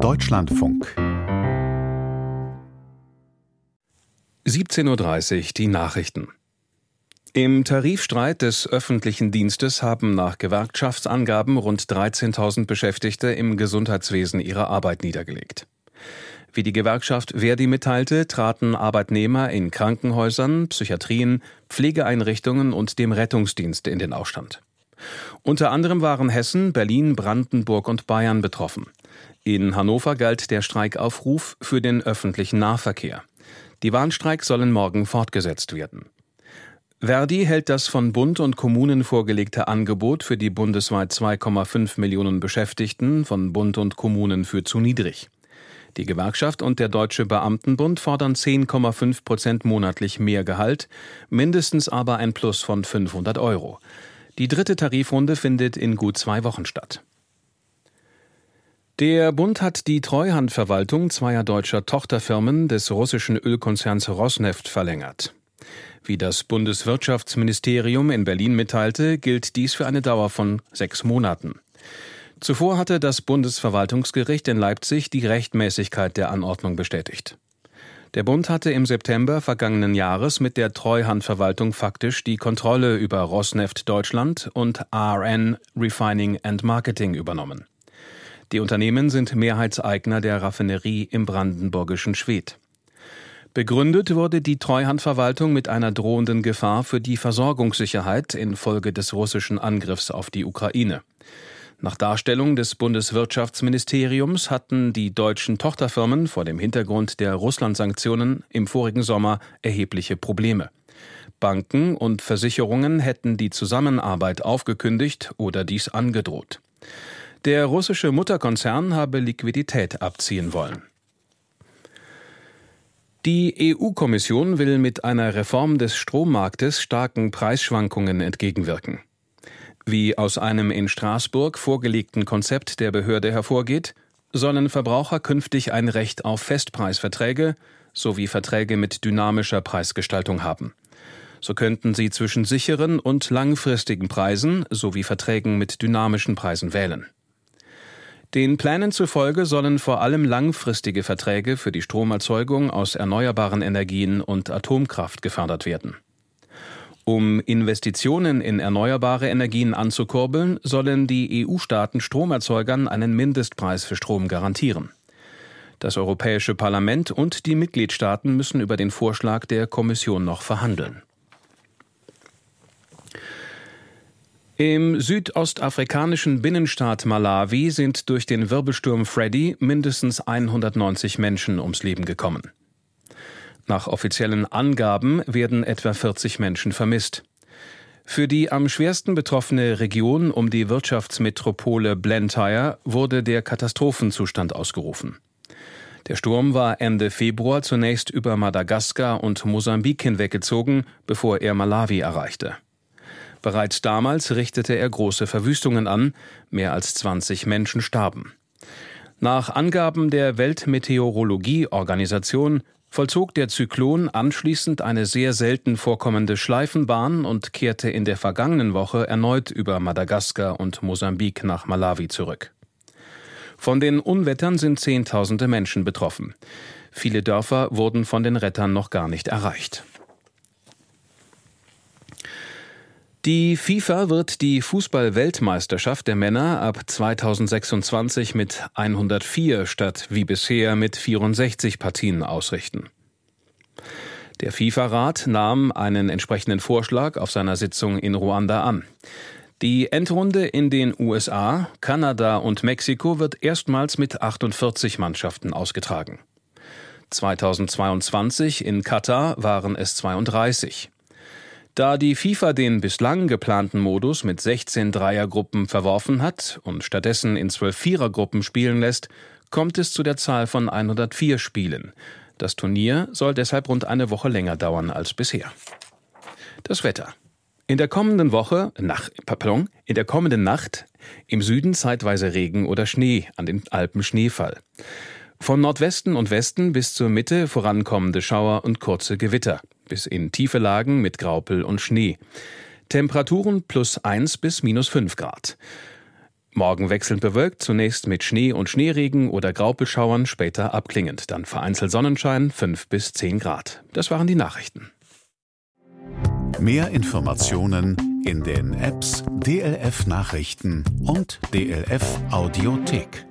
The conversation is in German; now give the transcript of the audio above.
Deutschlandfunk 17.30 Uhr die Nachrichten. Im Tarifstreit des öffentlichen Dienstes haben nach Gewerkschaftsangaben rund 13.000 Beschäftigte im Gesundheitswesen ihre Arbeit niedergelegt. Wie die Gewerkschaft Verdi mitteilte, traten Arbeitnehmer in Krankenhäusern, Psychiatrien, Pflegeeinrichtungen und dem Rettungsdienst in den Ausstand. Unter anderem waren Hessen, Berlin, Brandenburg und Bayern betroffen. In Hannover galt der Streikaufruf für den öffentlichen Nahverkehr. Die Warnstreiks sollen morgen fortgesetzt werden. Verdi hält das von Bund und Kommunen vorgelegte Angebot für die bundesweit 2,5 Millionen Beschäftigten von Bund und Kommunen für zu niedrig. Die Gewerkschaft und der Deutsche Beamtenbund fordern 10,5 Prozent monatlich mehr Gehalt, mindestens aber ein Plus von 500 Euro. Die dritte Tarifrunde findet in gut zwei Wochen statt. Der Bund hat die Treuhandverwaltung zweier deutscher Tochterfirmen des russischen Ölkonzerns Rosneft verlängert. Wie das Bundeswirtschaftsministerium in Berlin mitteilte, gilt dies für eine Dauer von sechs Monaten. Zuvor hatte das Bundesverwaltungsgericht in Leipzig die Rechtmäßigkeit der Anordnung bestätigt. Der Bund hatte im September vergangenen Jahres mit der Treuhandverwaltung faktisch die Kontrolle über Rosneft Deutschland und RN Refining and Marketing übernommen. Die Unternehmen sind Mehrheitseigner der Raffinerie im brandenburgischen Schwedt. Begründet wurde die Treuhandverwaltung mit einer drohenden Gefahr für die Versorgungssicherheit infolge des russischen Angriffs auf die Ukraine. Nach Darstellung des Bundeswirtschaftsministeriums hatten die deutschen Tochterfirmen vor dem Hintergrund der Russland-Sanktionen im vorigen Sommer erhebliche Probleme. Banken und Versicherungen hätten die Zusammenarbeit aufgekündigt oder dies angedroht. Der russische Mutterkonzern habe Liquidität abziehen wollen. Die EU-Kommission will mit einer Reform des Strommarktes starken Preisschwankungen entgegenwirken. Wie aus einem in Straßburg vorgelegten Konzept der Behörde hervorgeht, sollen Verbraucher künftig ein Recht auf Festpreisverträge sowie Verträge mit dynamischer Preisgestaltung haben. So könnten sie zwischen sicheren und langfristigen Preisen sowie Verträgen mit dynamischen Preisen wählen. Den Plänen zufolge sollen vor allem langfristige Verträge für die Stromerzeugung aus erneuerbaren Energien und Atomkraft gefördert werden. Um Investitionen in erneuerbare Energien anzukurbeln, sollen die EU-Staaten Stromerzeugern einen Mindestpreis für Strom garantieren. Das Europäische Parlament und die Mitgliedstaaten müssen über den Vorschlag der Kommission noch verhandeln. Im südostafrikanischen Binnenstaat Malawi sind durch den Wirbelsturm Freddy mindestens 190 Menschen ums Leben gekommen. Nach offiziellen Angaben werden etwa 40 Menschen vermisst. Für die am schwersten betroffene Region um die Wirtschaftsmetropole Blantyre wurde der Katastrophenzustand ausgerufen. Der Sturm war Ende Februar zunächst über Madagaskar und Mosambik hinweggezogen, bevor er Malawi erreichte. Bereits damals richtete er große Verwüstungen an, mehr als 20 Menschen starben. Nach Angaben der Weltmeteorologieorganisation vollzog der Zyklon anschließend eine sehr selten vorkommende Schleifenbahn und kehrte in der vergangenen Woche erneut über Madagaskar und Mosambik nach Malawi zurück. Von den Unwettern sind Zehntausende Menschen betroffen. Viele Dörfer wurden von den Rettern noch gar nicht erreicht. Die FIFA wird die Fußball-Weltmeisterschaft der Männer ab 2026 mit 104 statt wie bisher mit 64 Partien ausrichten. Der FIFA-Rat nahm einen entsprechenden Vorschlag auf seiner Sitzung in Ruanda an. Die Endrunde in den USA, Kanada und Mexiko wird erstmals mit 48 Mannschaften ausgetragen. 2022 in Katar waren es 32. Da die FIFA den bislang geplanten Modus mit 16 Dreiergruppen verworfen hat und stattdessen in 12 Vierergruppen spielen lässt, kommt es zu der Zahl von 104 Spielen. Das Turnier soll deshalb rund eine Woche länger dauern als bisher. Das Wetter. In der kommenden Woche, nach, pardon, in der kommenden Nacht im Süden zeitweise Regen oder Schnee, an den Alpen Schneefall. Von Nordwesten und Westen bis zur Mitte vorankommende Schauer und kurze Gewitter bis in tiefe Lagen mit Graupel und Schnee. Temperaturen plus 1 bis minus 5 Grad. Morgen wechselnd bewölkt, zunächst mit Schnee und Schneeregen oder Graupelschauern, später abklingend, dann vereinzelt Sonnenschein, 5 bis 10 Grad. Das waren die Nachrichten. Mehr Informationen in den Apps DLF Nachrichten und DLF Audiothek.